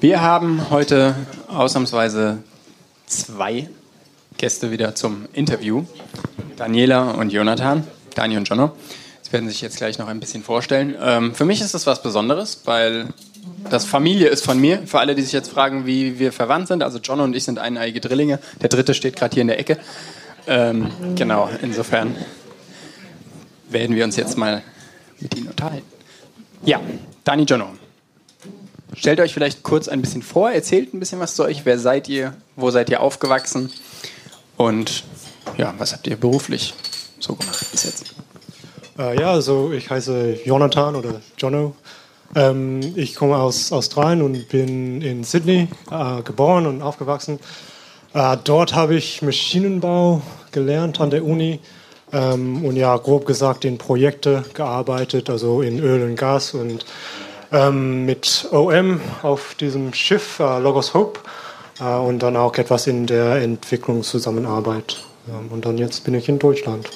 Wir haben heute ausnahmsweise zwei Gäste wieder zum Interview. Daniela und Jonathan, Dani und Jono. Sie werden sich jetzt gleich noch ein bisschen vorstellen. Ähm, für mich ist das was Besonderes, weil das Familie ist von mir. Für alle, die sich jetzt fragen, wie wir verwandt sind, also Jono und ich sind eineige Drillinge. Der dritte steht gerade hier in der Ecke. Ähm, genau, insofern werden wir uns jetzt mal mit Ihnen unterhalten. Ja, Dani Jono. Stellt euch vielleicht kurz ein bisschen vor, erzählt ein bisschen was zu euch. Wer seid ihr? Wo seid ihr aufgewachsen? Und ja, was habt ihr beruflich so gemacht bis jetzt? Äh, ja, also ich heiße Jonathan oder Jono. Ähm, ich komme aus Australien und bin in Sydney äh, geboren und aufgewachsen. Äh, dort habe ich Maschinenbau gelernt an der Uni ähm, und ja, grob gesagt in Projekte gearbeitet, also in Öl und Gas und ähm, mit OM auf diesem Schiff äh, Logos Hope äh, und dann auch etwas in der Entwicklungszusammenarbeit. Ähm, und dann jetzt bin ich in Deutschland.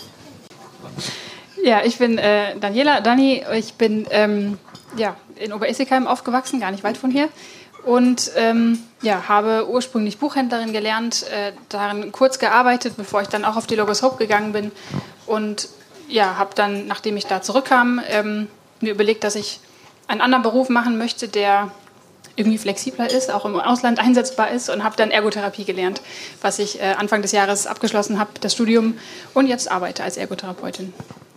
Ja, ich bin äh, Daniela, Dani. Ich bin ähm, ja, in Oberessigheim aufgewachsen, gar nicht weit von hier. Und ähm, ja, habe ursprünglich Buchhändlerin gelernt, äh, darin kurz gearbeitet, bevor ich dann auch auf die Logos Hope gegangen bin. Und ja, habe dann, nachdem ich da zurückkam, ähm, mir überlegt, dass ich einen anderen Beruf machen möchte, der irgendwie flexibler ist, auch im Ausland einsetzbar ist und habe dann Ergotherapie gelernt, was ich äh, Anfang des Jahres abgeschlossen habe, das Studium und jetzt arbeite als Ergotherapeutin.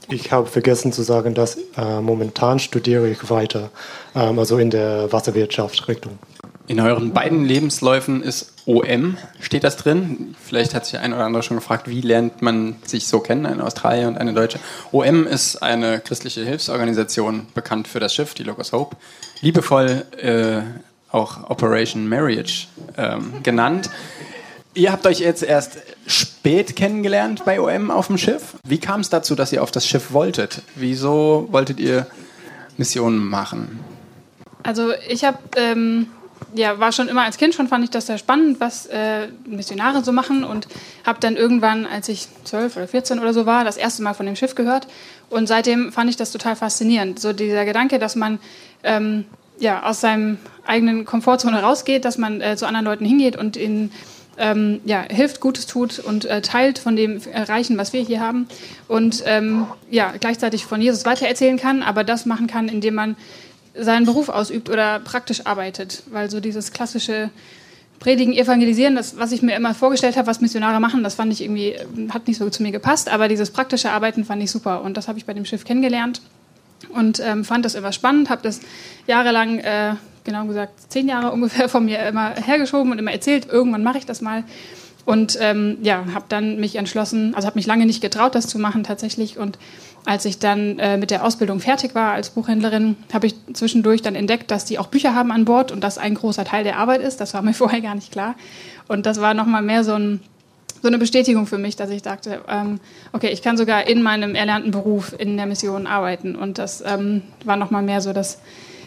Ich habe vergessen zu sagen, dass äh, momentan studiere ich weiter, ähm, also in der Wasserwirtschaft Richtung. In euren beiden Lebensläufen ist OM, steht das drin? Vielleicht hat sich ein oder andere schon gefragt, wie lernt man sich so kennen, eine Australier und eine Deutsche. OM ist eine christliche Hilfsorganisation, bekannt für das Schiff, die Logos Hope, liebevoll äh, auch Operation Marriage ähm, genannt. Ihr habt euch jetzt erst spät kennengelernt bei OM auf dem Schiff. Wie kam es dazu, dass ihr auf das Schiff wolltet? Wieso wolltet ihr Missionen machen? Also ich habe ähm, ja, war schon immer als Kind schon, fand ich das sehr spannend, was äh, Missionare so machen und habe dann irgendwann, als ich zwölf oder 14 oder so war, das erste Mal von dem Schiff gehört und seitdem fand ich das total faszinierend. So dieser Gedanke, dass man ähm, ja, aus seinem eigenen Komfortzone rausgeht, dass man äh, zu anderen Leuten hingeht und ihnen ähm, ja, hilft, Gutes tut und äh, teilt von dem Erreichen, was wir hier haben und ähm, ja, gleichzeitig von Jesus weitererzählen kann, aber das machen kann, indem man seinen Beruf ausübt oder praktisch arbeitet. Weil so dieses klassische Predigen, Evangelisieren, das, was ich mir immer vorgestellt habe, was Missionare machen, das fand ich irgendwie, hat nicht so zu mir gepasst, aber dieses praktische Arbeiten fand ich super und das habe ich bei dem Schiff kennengelernt und ähm, fand das immer spannend, habe das jahrelang, äh, genau gesagt, zehn Jahre ungefähr von mir immer hergeschoben und immer erzählt, irgendwann mache ich das mal. Und ähm, ja, habe dann mich entschlossen, also habe mich lange nicht getraut, das zu machen tatsächlich und als ich dann äh, mit der Ausbildung fertig war als Buchhändlerin, habe ich zwischendurch dann entdeckt, dass die auch Bücher haben an Bord und das ein großer Teil der Arbeit ist. Das war mir vorher gar nicht klar. Und das war nochmal mehr so, ein, so, eine Bestätigung für mich, dass ich dachte, ähm, okay, ich kann sogar in meinem erlernten Beruf in der Mission arbeiten. Und das ähm, war nochmal mehr so das,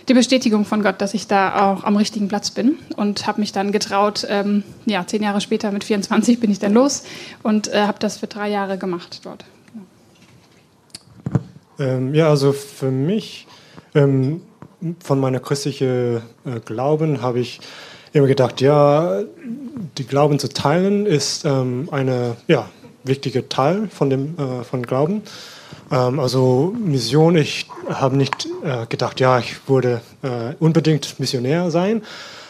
die Bestätigung von Gott, dass ich da auch am richtigen Platz bin. Und habe mich dann getraut, ähm, ja, zehn Jahre später mit 24 bin ich dann los und äh, habe das für drei Jahre gemacht dort. Ähm, ja, also für mich, ähm, von meiner christlichen äh, Glauben habe ich immer gedacht, ja, die Glauben zu teilen ist ähm, eine ja, wichtige Teil von dem äh, von Glauben. Ähm, also Mission, ich habe nicht äh, gedacht, ja, ich würde äh, unbedingt Missionär sein,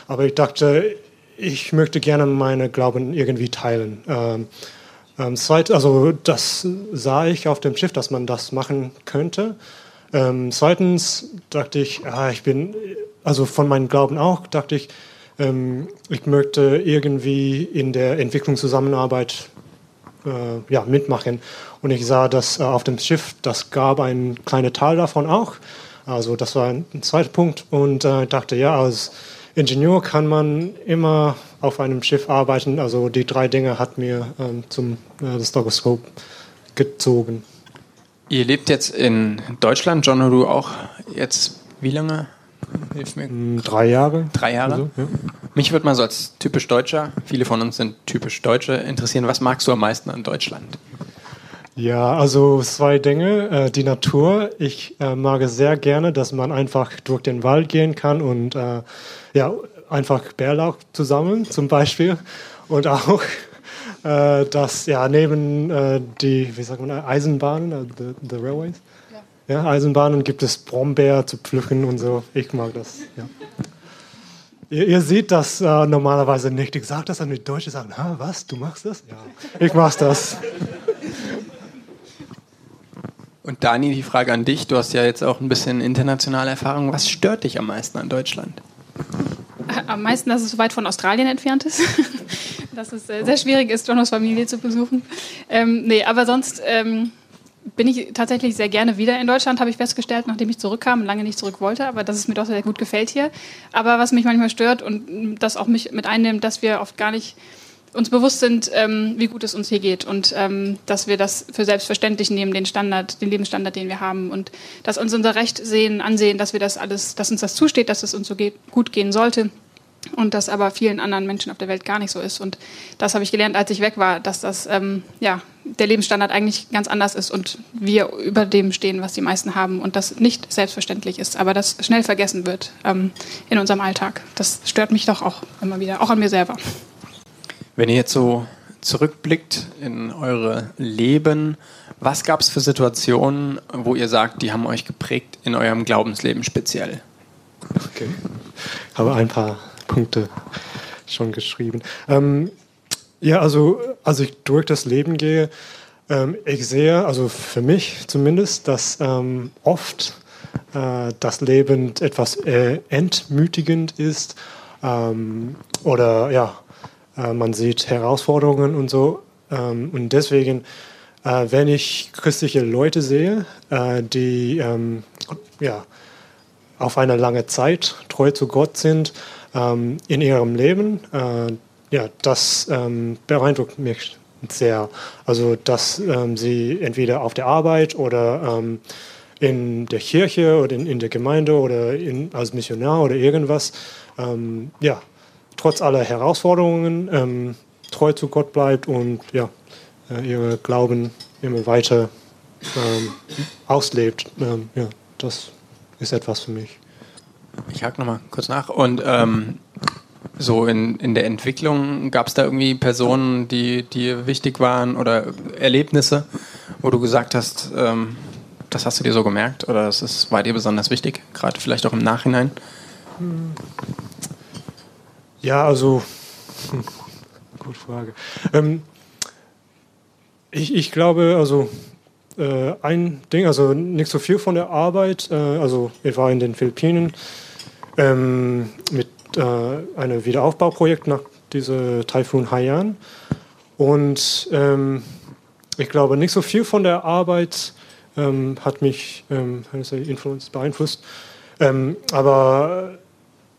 aber ich dachte, ich möchte gerne meine Glauben irgendwie teilen. Ähm, ähm, zweit, also das sah ich auf dem Schiff, dass man das machen könnte. Ähm, zweitens dachte ich, ah, ich bin, also von meinem Glauben auch, dachte ich, ähm, ich möchte irgendwie in der Entwicklungszusammenarbeit äh, ja, mitmachen. Und ich sah, dass äh, auf dem Schiff, das gab einen kleinen Teil davon auch. Also das war ein, ein zweiter Punkt. Und äh, dachte, ja, als Ingenieur kann man immer auf einem Schiff arbeiten. Also die drei Dinge hat mir ähm, zum äh, Stogoskop gezogen. Ihr lebt jetzt in Deutschland, John, du auch jetzt wie lange? Hilf mir. Mm, drei Jahre. Drei Jahre. Also, ja. Mich würde mal so als typisch Deutscher, viele von uns sind typisch Deutsche, interessieren, was magst du am meisten an Deutschland? Ja, also zwei Dinge. Äh, die Natur. Ich äh, mag es sehr gerne, dass man einfach durch den Wald gehen kann und äh, ja, einfach Bärlauch zu sammeln, zum Beispiel. Und auch, äh, dass ja neben äh, die, wie sagt man, Eisenbahnen, uh, the, the Railways, ja. ja. Eisenbahnen gibt es Brombeer zu pflücken und so. Ich mag das. Ja. Ihr, ihr, seht das äh, normalerweise nicht. Ich sage das an die Deutschen, sagen, was, du machst das? Ja, ich mach das. Und Dani, die Frage an dich. Du hast ja jetzt auch ein bisschen internationale Erfahrung. Was stört dich am meisten an Deutschland? Am meisten, dass es so weit von Australien entfernt ist. dass es äh, sehr schwierig ist, Jonos Familie zu besuchen. Ähm, nee, aber sonst ähm, bin ich tatsächlich sehr gerne wieder in Deutschland, habe ich festgestellt, nachdem ich zurückkam, lange nicht zurück wollte, aber dass es mir doch sehr gut gefällt hier. Aber was mich manchmal stört und das auch mich mit einnimmt, dass wir oft gar nicht uns bewusst sind, ähm, wie gut es uns hier geht und ähm, dass wir das für selbstverständlich nehmen, den Standard, den Lebensstandard, den wir haben und dass uns unser Recht sehen, ansehen, dass wir das alles, dass uns das zusteht, dass es uns so geht, gut gehen sollte und das aber vielen anderen Menschen auf der Welt gar nicht so ist. Und das habe ich gelernt, als ich weg war, dass das ähm, ja der Lebensstandard eigentlich ganz anders ist und wir über dem stehen, was die meisten haben und das nicht selbstverständlich ist, aber das schnell vergessen wird ähm, in unserem Alltag. Das stört mich doch auch immer wieder, auch an mir selber. Wenn ihr jetzt so zurückblickt in eure Leben, was gab es für Situationen, wo ihr sagt, die haben euch geprägt in eurem Glaubensleben speziell? Okay. Ich habe ein paar Punkte schon geschrieben. Ähm, ja, also als ich durch das Leben gehe, ähm, ich sehe, also für mich zumindest, dass ähm, oft äh, das Leben etwas äh, entmütigend ist ähm, oder ja, äh, man sieht Herausforderungen und so. Ähm, und deswegen, äh, wenn ich christliche Leute sehe, äh, die ähm, ja, auf eine lange Zeit treu zu Gott sind ähm, in ihrem Leben, ja, das beeindruckt mich sehr. Also, dass sie entweder auf der Arbeit oder in der Kirche oder in, in der Gemeinde oder in, als Missionar oder irgendwas, ähm, ja, trotz aller Herausforderungen ähm, treu zu Gott bleibt und ja, äh, ihre Glauben immer weiter ähm, auslebt. Ähm, ja, das ist etwas für mich. Ich hake nochmal kurz nach. Und ähm, so in, in der Entwicklung gab es da irgendwie Personen, die dir wichtig waren oder Erlebnisse, wo du gesagt hast, ähm, das hast du dir so gemerkt oder das ist, war dir besonders wichtig, gerade vielleicht auch im Nachhinein? Hm. Ja, also, hm, gute Frage. Ähm, ich, ich glaube, also äh, ein Ding, also nicht so viel von der Arbeit. Äh, also ich war in den Philippinen ähm, mit äh, einem Wiederaufbauprojekt nach diesem Taifun Haiyan. Und ähm, ich glaube, nicht so viel von der Arbeit ähm, hat mich ähm, beeinflusst. Ähm, aber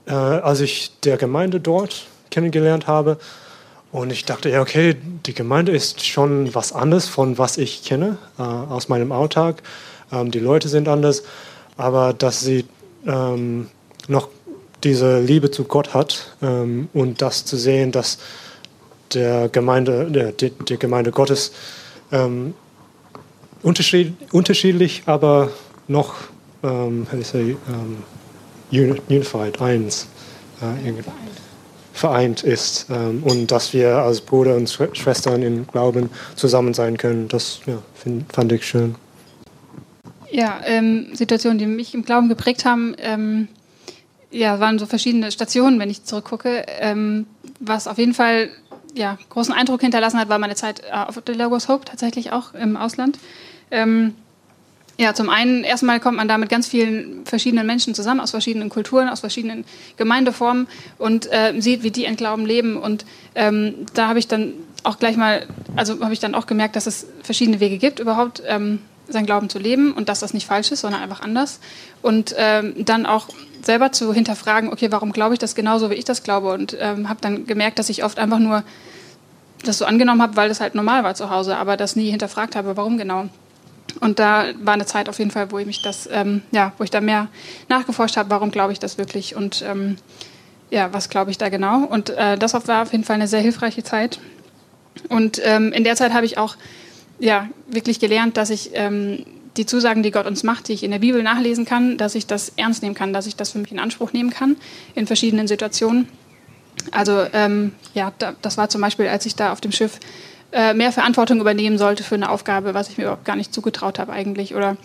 äh, als ich der Gemeinde dort kennengelernt habe. Und ich dachte, ja, okay, die Gemeinde ist schon was anderes von was ich kenne äh, aus meinem Alltag. Ähm, die Leute sind anders, aber dass sie ähm, noch diese Liebe zu Gott hat ähm, und das zu sehen, dass der Gemeinde, der, der Gemeinde Gottes ähm, unterschied, unterschiedlich, aber noch, ähm, unified, eins, äh, vereint ist ähm, und dass wir als Bruder und Schwestern im Glauben zusammen sein können. Das ja, find, fand ich schön. Ja, ähm, Situationen, die mich im Glauben geprägt haben, ähm, ja, waren so verschiedene Stationen, wenn ich zurückgucke. Ähm, was auf jeden Fall ja, großen Eindruck hinterlassen hat, war meine Zeit äh, auf der Lagos Hope, tatsächlich auch im Ausland. Ähm, ja, zum einen, erstmal kommt man da mit ganz vielen verschiedenen Menschen zusammen, aus verschiedenen Kulturen, aus verschiedenen Gemeindeformen und äh, sieht, wie die in Glauben leben. Und ähm, da habe ich dann auch gleich mal, also habe ich dann auch gemerkt, dass es verschiedene Wege gibt, überhaupt ähm, sein Glauben zu leben und dass das nicht falsch ist, sondern einfach anders. Und ähm, dann auch selber zu hinterfragen, okay, warum glaube ich das genauso, wie ich das glaube? Und ähm, habe dann gemerkt, dass ich oft einfach nur das so angenommen habe, weil das halt normal war zu Hause, aber das nie hinterfragt habe, warum genau. Und da war eine Zeit auf jeden Fall, wo ich mich das, ähm, ja, wo ich da mehr nachgeforscht habe, warum glaube ich das wirklich und ähm, ja, was glaube ich da genau. Und äh, das war auf jeden Fall eine sehr hilfreiche Zeit. Und ähm, in der Zeit habe ich auch ja, wirklich gelernt, dass ich ähm, die Zusagen, die Gott uns macht, die ich in der Bibel nachlesen kann, dass ich das ernst nehmen kann, dass ich das für mich in Anspruch nehmen kann in verschiedenen Situationen Also ähm, ja, da, das war zum Beispiel, als ich da auf dem Schiff äh, mehr Verantwortung übernehmen sollte für eine Aufgabe, was ich mir überhaupt gar nicht zugetraut habe eigentlich. Oder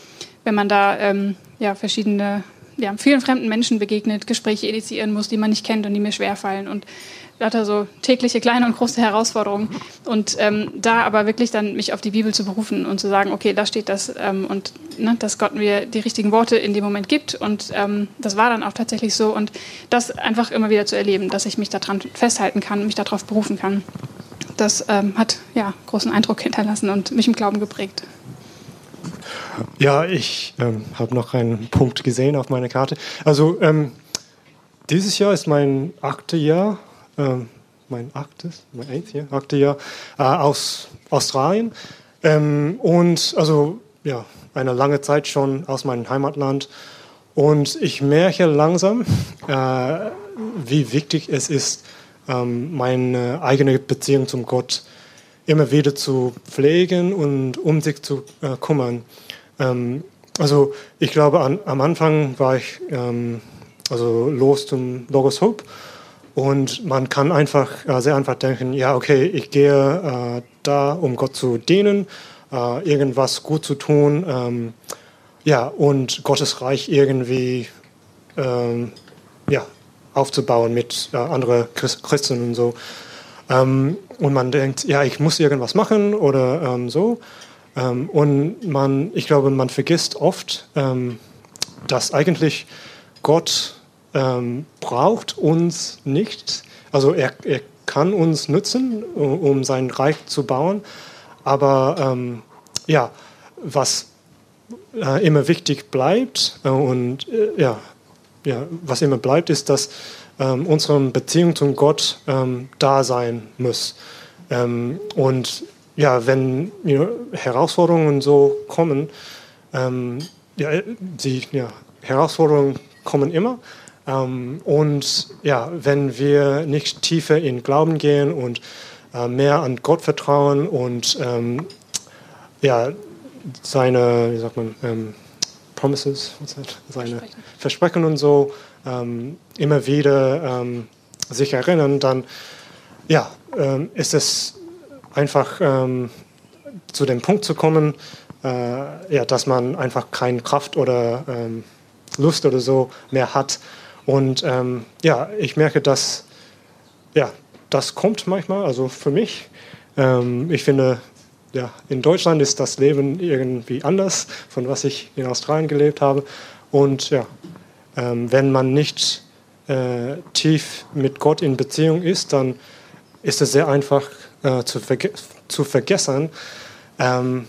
wenn man da ähm, ja, verschiedene, ja, vielen fremden Menschen begegnet, Gespräche initiieren muss, die man nicht kennt und die mir schwerfallen. Und lauter so tägliche kleine und große Herausforderungen. Und ähm, da aber wirklich dann mich auf die Bibel zu berufen und zu sagen, okay, da steht das ähm, und ne, dass Gott mir die richtigen Worte in dem Moment gibt. Und ähm, das war dann auch tatsächlich so. Und das einfach immer wieder zu erleben, dass ich mich daran festhalten kann, mich darauf berufen kann. Das ähm, hat ja großen Eindruck hinterlassen und mich im Glauben geprägt. Ja, ich ähm, habe noch einen Punkt gesehen auf meiner Karte. Also ähm, dieses Jahr ist mein achte Jahr ähm, mein achtes, mein eighth, ja, achte Jahr äh, aus Australien. Ähm, und also ja, eine lange Zeit schon aus meinem Heimatland. Und ich merke langsam, äh, wie wichtig es ist, ähm, meine eigene Beziehung zum Gott immer wieder zu pflegen und um sich zu äh, kümmern. Ähm, also ich glaube, an, am Anfang war ich ähm, also los zum Logos Hope und man kann einfach äh, sehr einfach denken, ja, okay, ich gehe äh, da, um Gott zu dienen, äh, irgendwas gut zu tun, ähm, ja, und Gottes Reich irgendwie ähm, ja, aufzubauen mit äh, anderen Christen und so. Ähm, und man denkt, ja, ich muss irgendwas machen oder ähm, so. Ähm, und man, ich glaube, man vergisst oft, ähm, dass eigentlich Gott ähm, braucht uns nicht. Also er, er kann uns nutzen, um sein Reich zu bauen. Aber ähm, ja, was äh, immer wichtig bleibt äh, und äh, ja, ja, was immer bleibt, ist, dass ähm, unsere Beziehung zum Gott ähm, da sein muss. Ähm, und ja, wenn know, Herausforderungen so kommen, ähm, ja, die ja, Herausforderungen kommen immer, ähm, und ja, wenn wir nicht tiefer in Glauben gehen und äh, mehr an Gott vertrauen und ähm, ja, seine, wie sagt man, Promises, seine Versprechen. Und so ähm, immer wieder ähm, sich erinnern, dann ja, ähm, ist es einfach zu dem Punkt zu kommen, äh, ja, dass man einfach keine Kraft oder Lust oder so mehr hat, und ähm, ja, ich merke, dass ja, das kommt manchmal, also für mich. Ähm, ich finde, ja, in Deutschland ist das Leben irgendwie anders, von was ich in Australien gelebt habe. Und ja, ähm, wenn man nicht äh, tief mit Gott in Beziehung ist, dann ist es sehr einfach äh, zu, verge zu vergessen, ähm,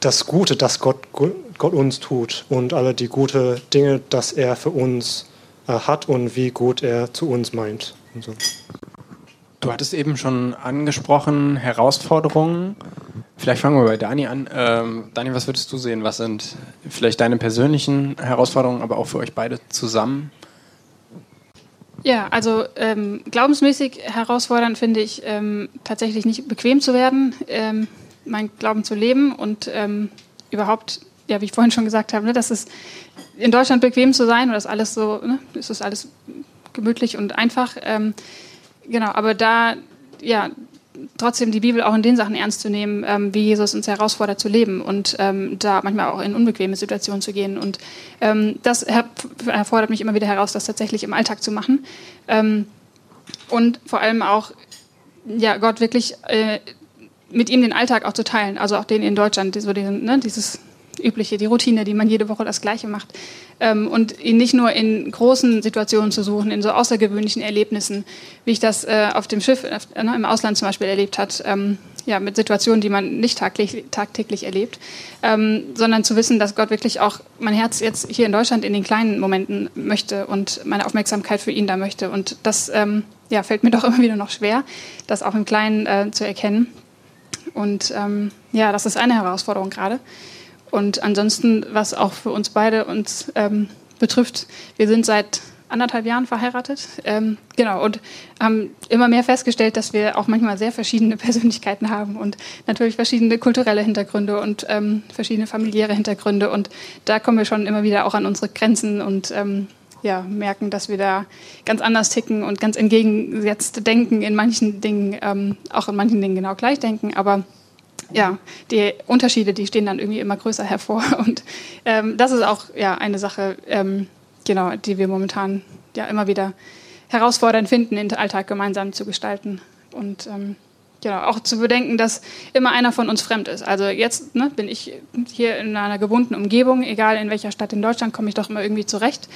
das Gute, das Gott, Gott uns tut und alle die guten Dinge, dass er für uns äh, hat und wie gut er zu uns meint. So. Du hattest eben schon angesprochen, Herausforderungen. Vielleicht fangen wir bei Dani an. Ähm, Dani, was würdest du sehen? Was sind vielleicht deine persönlichen Herausforderungen, aber auch für euch beide zusammen? Ja, also ähm, glaubensmäßig herausfordernd finde ich ähm, tatsächlich nicht bequem zu werden, ähm, mein Glauben zu leben und ähm, überhaupt, ja, wie ich vorhin schon gesagt habe, ne, dass es in Deutschland bequem zu sein und das alles so, ne, ist das alles gemütlich und einfach. Genau, aber da, ja, trotzdem die Bibel auch in den Sachen ernst zu nehmen, ähm, wie Jesus uns herausfordert zu leben und ähm, da manchmal auch in unbequeme Situationen zu gehen. Und ähm, das erfordert mich immer wieder heraus, das tatsächlich im Alltag zu machen. Ähm, und vor allem auch, ja, Gott wirklich äh, mit ihm den Alltag auch zu teilen, also auch den in Deutschland, so diesen, ne, dieses übliche, die Routine, die man jede Woche das Gleiche macht. Ähm, und ihn nicht nur in großen Situationen zu suchen, in so außergewöhnlichen Erlebnissen, wie ich das äh, auf dem Schiff äh, im Ausland zum Beispiel erlebt hat, ähm, ja, mit Situationen, die man nicht tagtäglich, tagtäglich erlebt, ähm, sondern zu wissen, dass Gott wirklich auch mein Herz jetzt hier in Deutschland in den kleinen Momenten möchte und meine Aufmerksamkeit für ihn da möchte. Und das ähm, ja, fällt mir doch immer wieder noch schwer, das auch im Kleinen äh, zu erkennen. Und ähm, ja, das ist eine Herausforderung gerade. Und ansonsten, was auch für uns beide uns ähm, betrifft, wir sind seit anderthalb Jahren verheiratet. Ähm, genau, und haben immer mehr festgestellt, dass wir auch manchmal sehr verschiedene Persönlichkeiten haben und natürlich verschiedene kulturelle Hintergründe und ähm, verschiedene familiäre Hintergründe. Und da kommen wir schon immer wieder auch an unsere Grenzen und ähm, ja, merken, dass wir da ganz anders ticken und ganz entgegengesetzt denken in manchen Dingen, ähm, auch in manchen Dingen genau gleich denken, aber ja, die Unterschiede, die stehen dann irgendwie immer größer hervor. Und ähm, das ist auch ja, eine Sache, ähm, genau, die wir momentan ja immer wieder herausfordernd finden, den Alltag gemeinsam zu gestalten. Und ähm, genau, auch zu bedenken, dass immer einer von uns fremd ist. Also jetzt ne, bin ich hier in einer gebundenen Umgebung, egal in welcher Stadt in Deutschland, komme ich doch immer irgendwie zurecht.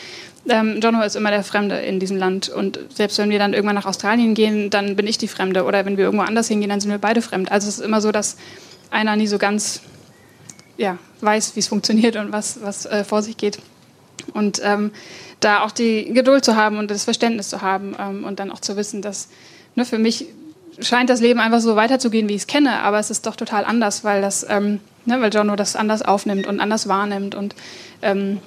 Ähm, Jono ist immer der Fremde in diesem Land. Und selbst wenn wir dann irgendwann nach Australien gehen, dann bin ich die Fremde. Oder wenn wir irgendwo anders hingehen, dann sind wir beide fremd. Also es ist immer so, dass einer nie so ganz ja, weiß, wie es funktioniert und was, was äh, vor sich geht. Und ähm, da auch die Geduld zu haben und das Verständnis zu haben ähm, und dann auch zu wissen, dass ne, für mich scheint das Leben einfach so weiterzugehen, wie ich es kenne, aber es ist doch total anders, weil das, ähm, ne, weil Jono das anders aufnimmt und anders wahrnimmt und ähm,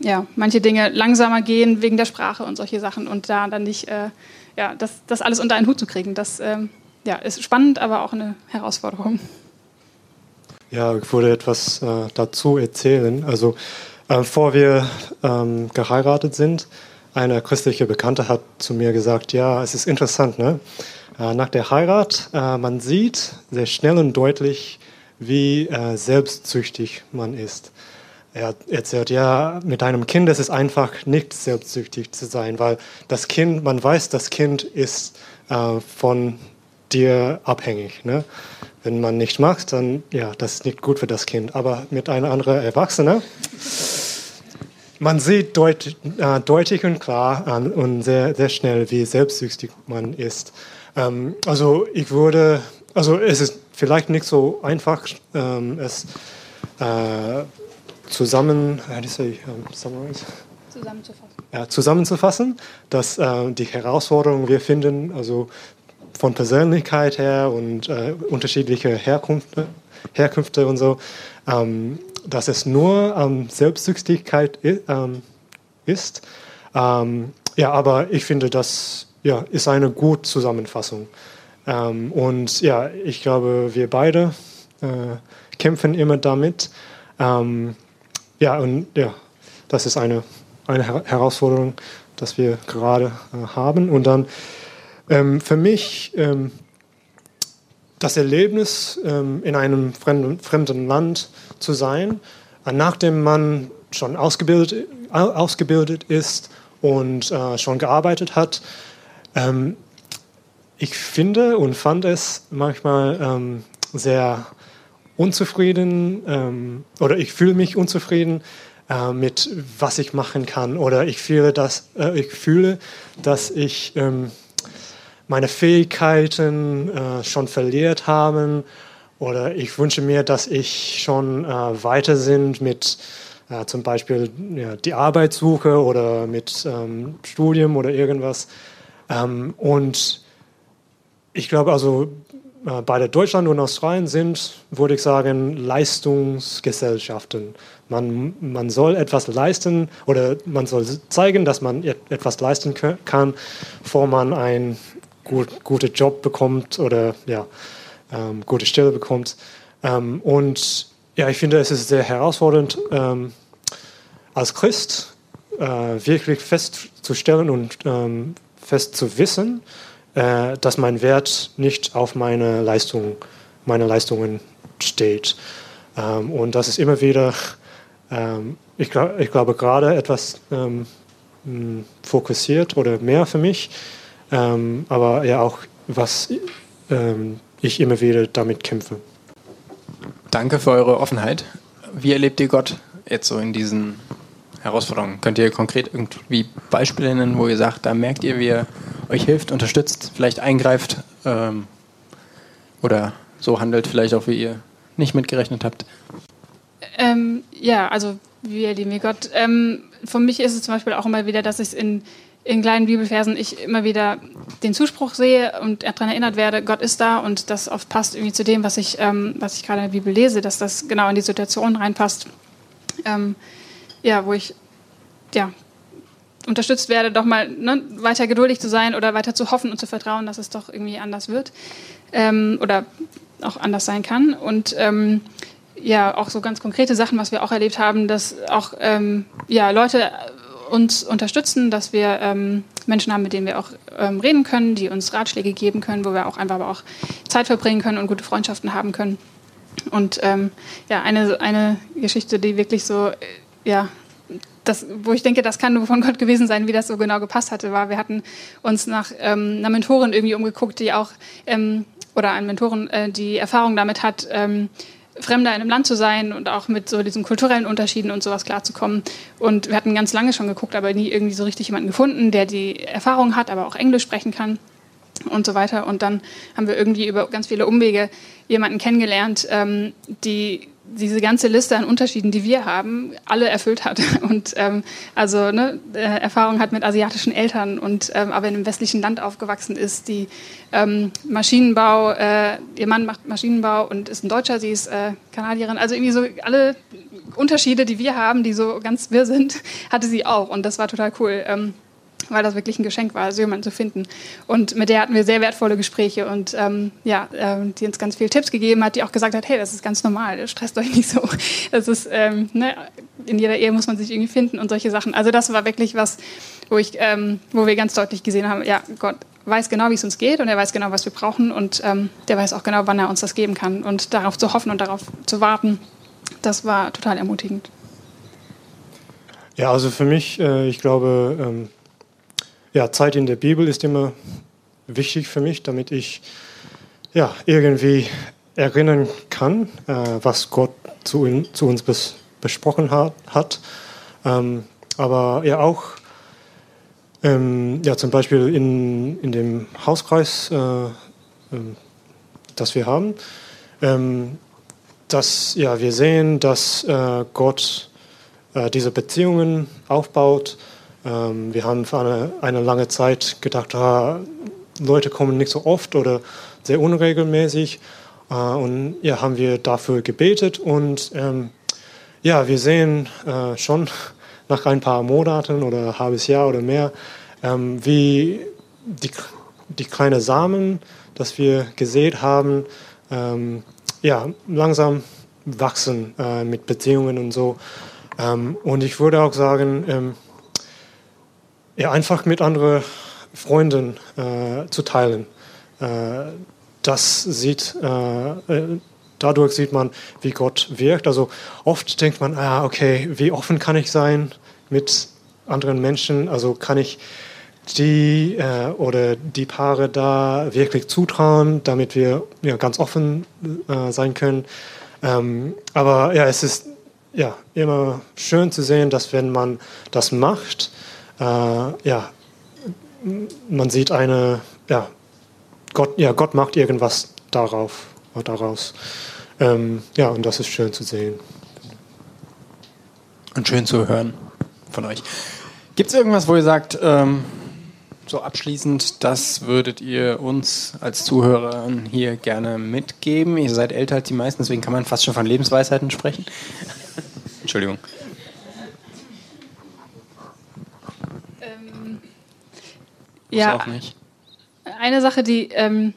ja, manche Dinge langsamer gehen wegen der Sprache und solche Sachen und da dann nicht, äh, ja, das, das alles unter einen Hut zu kriegen, das ähm, ja, ist spannend, aber auch eine Herausforderung. Ja, ich würde etwas äh, dazu erzählen. Also, äh, bevor wir ähm, geheiratet sind, eine christliche Bekannte hat zu mir gesagt, ja, es ist interessant, ne? Äh, nach der Heirat, äh, man sieht sehr schnell und deutlich, wie äh, selbstsüchtig man ist. Er erzählt, ja, mit einem Kind ist es einfach nicht selbstsüchtig zu sein, weil das Kind, man weiß, das Kind ist von dir abhängig. Ne? Wenn man nicht macht, dann, ja, das ist nicht gut für das Kind. Aber mit einer anderen Erwachsenen, man sieht deut, äh, deutlich und klar äh, und sehr, sehr schnell, wie selbstsüchtig man ist. Ähm, also ich würde, also es ist vielleicht nicht so einfach, ähm, es äh, zusammen, how do you say, um, summarize? zusammenzufassen. Ja, zusammenzufassen, dass äh, die Herausforderungen wir finden, also von Persönlichkeit her und äh, unterschiedliche Herkünfte, Herkünfte und so, ähm, dass es nur ähm, Selbstsüchtigkeit ähm, ist. Ähm, ja, aber ich finde, das ja, ist eine gute Zusammenfassung. Ähm, und ja, ich glaube, wir beide äh, kämpfen immer damit. Ähm, ja, und ja, das ist eine, eine Herausforderung, die wir gerade äh, haben. Und dann ähm, für mich ähm, das Erlebnis, ähm, in einem fremden, fremden, Land zu sein, äh, nachdem man schon ausgebildet, ausgebildet ist und äh, schon gearbeitet hat, ähm, ich finde und fand es manchmal ähm, sehr unzufrieden ähm, oder ich fühle mich unzufrieden äh, mit was ich machen kann oder ich fühle, dass, äh, ich fühle, dass ich ähm, meine Fähigkeiten äh, schon verliert habe oder ich wünsche mir, dass ich schon äh, weiter sind mit äh, zum Beispiel ja, die Arbeitssuche oder mit ähm, Studium oder irgendwas. Ähm, und ich glaube also, äh, beide Deutschland und Australien sind, würde ich sagen, Leistungsgesellschaften. Man, man soll etwas leisten oder man soll zeigen, dass man etwas leisten kann, bevor man einen gut, guten Job bekommt oder ja, ähm, gute Stelle bekommt. Ähm, und ja, ich finde, es ist sehr herausfordernd, ähm, als Christ äh, wirklich festzustellen und ähm, fest zu wissen, äh, dass mein Wert nicht auf meine Leistung, meine Leistungen steht. Ähm, und das ist immer wieder, ähm, ich, glaub, ich, glaube, gerade etwas ähm, fokussiert oder mehr für mich, ähm, aber ja auch, was ähm, ich immer wieder damit kämpfe. Danke für eure Offenheit. Wie erlebt ihr Gott jetzt so in diesen Herausforderungen? Könnt ihr konkret irgendwie Beispiele nennen, wo ihr sagt, da merkt ihr, wie er euch hilft, unterstützt, vielleicht eingreift ähm, oder so handelt, vielleicht auch, wie ihr nicht mitgerechnet habt? Ähm, ja, also wie erleben wir Gott? Ähm, für mich ist es zum Beispiel auch immer wieder, dass ich in, in kleinen Bibelversen ich immer wieder den Zuspruch sehe und daran erinnert werde, Gott ist da und das oft passt irgendwie zu dem, was ich, ähm, was ich gerade in der Bibel lese, dass das genau in die Situation reinpasst. Ähm, ja, wo ich ja, unterstützt werde, doch mal ne, weiter geduldig zu sein oder weiter zu hoffen und zu vertrauen, dass es doch irgendwie anders wird ähm, oder auch anders sein kann. Und ähm, ja, auch so ganz konkrete Sachen, was wir auch erlebt haben, dass auch ähm, ja, Leute uns unterstützen, dass wir ähm, Menschen haben, mit denen wir auch ähm, reden können, die uns Ratschläge geben können, wo wir auch einfach aber auch Zeit verbringen können und gute Freundschaften haben können. Und ähm, ja, eine, eine Geschichte, die wirklich so, ja, das, wo ich denke, das kann nur von Gott gewesen sein, wie das so genau gepasst hatte, war, wir hatten uns nach ähm, einer Mentorin irgendwie umgeguckt, die auch, ähm, oder einen Mentoren, äh, die Erfahrung damit hat, ähm, Fremder in einem Land zu sein und auch mit so diesen kulturellen Unterschieden und sowas klarzukommen. Und wir hatten ganz lange schon geguckt, aber nie irgendwie so richtig jemanden gefunden, der die Erfahrung hat, aber auch Englisch sprechen kann und so weiter. Und dann haben wir irgendwie über ganz viele Umwege jemanden kennengelernt, ähm, die diese ganze Liste an Unterschieden, die wir haben, alle erfüllt hat. Und ähm, also ne, äh, Erfahrung hat mit asiatischen Eltern und ähm, aber in einem westlichen Land aufgewachsen ist, die ähm, Maschinenbau, äh, ihr Mann macht Maschinenbau und ist ein Deutscher, sie ist äh, Kanadierin. Also irgendwie so alle Unterschiede, die wir haben, die so ganz wirr sind, hatte sie auch. Und das war total cool. Ähm, weil das wirklich ein Geschenk war, so jemanden zu finden. Und mit der hatten wir sehr wertvolle Gespräche und ähm, ja, ähm, die uns ganz viele Tipps gegeben hat, die auch gesagt hat, hey, das ist ganz normal, stresst euch nicht so. Das ist, ähm, ne, in jeder Ehe muss man sich irgendwie finden und solche Sachen. Also das war wirklich was, wo, ich, ähm, wo wir ganz deutlich gesehen haben, ja, Gott weiß genau, wie es uns geht und er weiß genau, was wir brauchen und ähm, der weiß auch genau, wann er uns das geben kann. Und darauf zu hoffen und darauf zu warten, das war total ermutigend. Ja, also für mich, äh, ich glaube, ähm, ja, Zeit in der Bibel ist immer wichtig für mich, damit ich ja, irgendwie erinnern kann, äh, was Gott zu, in, zu uns bes, besprochen hat. hat. Ähm, aber ja auch, ähm, ja, zum Beispiel in, in dem Hauskreis, äh, ähm, das wir haben, ähm, dass ja, wir sehen, dass äh, Gott äh, diese Beziehungen aufbaut ähm, wir haben für eine, eine lange Zeit gedacht, ah, Leute kommen nicht so oft oder sehr unregelmäßig. Äh, und ja, haben wir dafür gebetet und ähm, ja, wir sehen äh, schon nach ein paar Monaten oder ein halbes Jahr oder mehr, ähm, wie die, die kleinen Samen, das wir gesät haben, ähm, ja, langsam wachsen äh, mit Beziehungen und so. Ähm, und ich würde auch sagen, ähm, ja, einfach mit anderen Freunden äh, zu teilen. Äh, das sieht, äh, äh, dadurch sieht man, wie Gott wirkt. Also oft denkt man, ah, okay, wie offen kann ich sein mit anderen Menschen? Also kann ich die äh, oder die Paare da wirklich zutrauen, damit wir ja, ganz offen äh, sein können. Ähm, aber ja, es ist ja immer schön zu sehen, dass wenn man das macht, äh, ja, man sieht eine, ja, Gott, ja, Gott macht irgendwas darauf, daraus. Ähm, ja, und das ist schön zu sehen. Und schön zu hören von euch. Gibt es irgendwas, wo ihr sagt, ähm, so abschließend, das würdet ihr uns als Zuhörer hier gerne mitgeben? Ihr seid älter als die meisten, deswegen kann man fast schon von Lebensweisheiten sprechen. Entschuldigung. Ja, auch nicht. Eine Sache, die, ähm,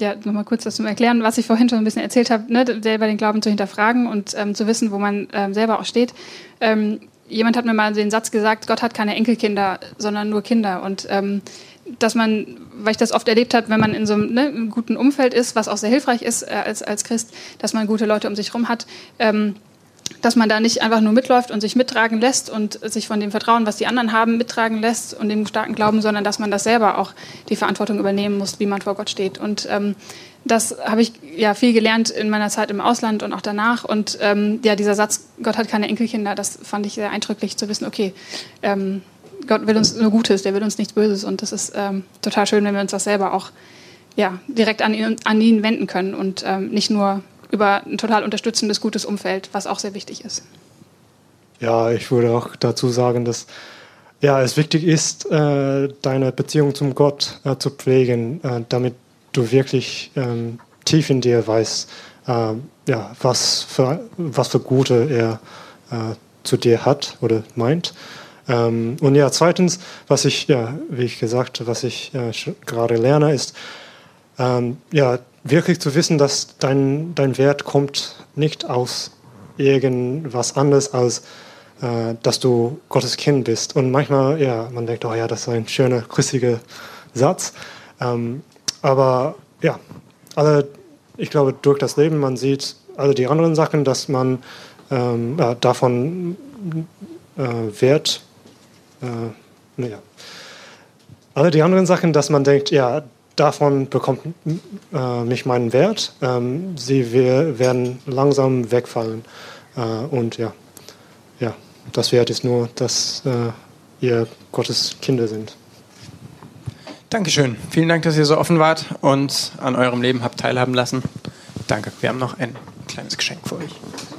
ja, nochmal kurz das zum Erklären, was ich vorhin schon ein bisschen erzählt habe, ne, selber den Glauben zu hinterfragen und ähm, zu wissen, wo man ähm, selber auch steht. Ähm, jemand hat mir mal den Satz gesagt, Gott hat keine Enkelkinder, sondern nur Kinder. Und ähm, dass man, weil ich das oft erlebt habe, wenn man in so einem, ne, einem, guten Umfeld ist, was auch sehr hilfreich ist äh, als, als Christ, dass man gute Leute um sich herum hat, ähm, dass man da nicht einfach nur mitläuft und sich mittragen lässt und sich von dem Vertrauen, was die anderen haben, mittragen lässt und dem starken Glauben, sondern dass man das selber auch die Verantwortung übernehmen muss, wie man vor Gott steht. Und ähm, das habe ich ja viel gelernt in meiner Zeit im Ausland und auch danach. Und ähm, ja, dieser Satz, Gott hat keine Enkelkinder, das fand ich sehr eindrücklich zu wissen, okay, ähm, Gott will uns nur Gutes, der will uns nichts Böses. Und das ist ähm, total schön, wenn wir uns das selber auch ja, direkt an ihn, an ihn wenden können und ähm, nicht nur über ein total unterstützendes, gutes Umfeld, was auch sehr wichtig ist. Ja, ich würde auch dazu sagen, dass ja, es wichtig ist, äh, deine Beziehung zum Gott äh, zu pflegen, äh, damit du wirklich ähm, tief in dir weißt, äh, ja, was, für, was für Gute er äh, zu dir hat oder meint. Ähm, und ja, zweitens, was ich, ja, wie ich gesagt, was ich äh, gerade lerne, ist, ähm, ja, wirklich zu wissen, dass dein, dein Wert kommt nicht aus irgendwas anderes als äh, dass du Gottes Kind bist. Und manchmal, ja, man denkt, oh ja, das ist ein schöner, christlicher Satz. Ähm, aber ja, alle, ich glaube, durch das Leben, man sieht alle die anderen Sachen, dass man ähm, ja, davon äh, Wert, äh, ja, alle die anderen Sachen, dass man denkt, ja, davon bekommt äh, mich meinen Wert. Ähm, sie werden langsam wegfallen. Äh, und ja, ja, das Wert ist nur, dass äh, ihr Gottes Kinder sind. Dankeschön. Vielen Dank, dass ihr so offen wart und an eurem Leben habt teilhaben lassen. Danke. Wir haben noch ein kleines Geschenk für euch.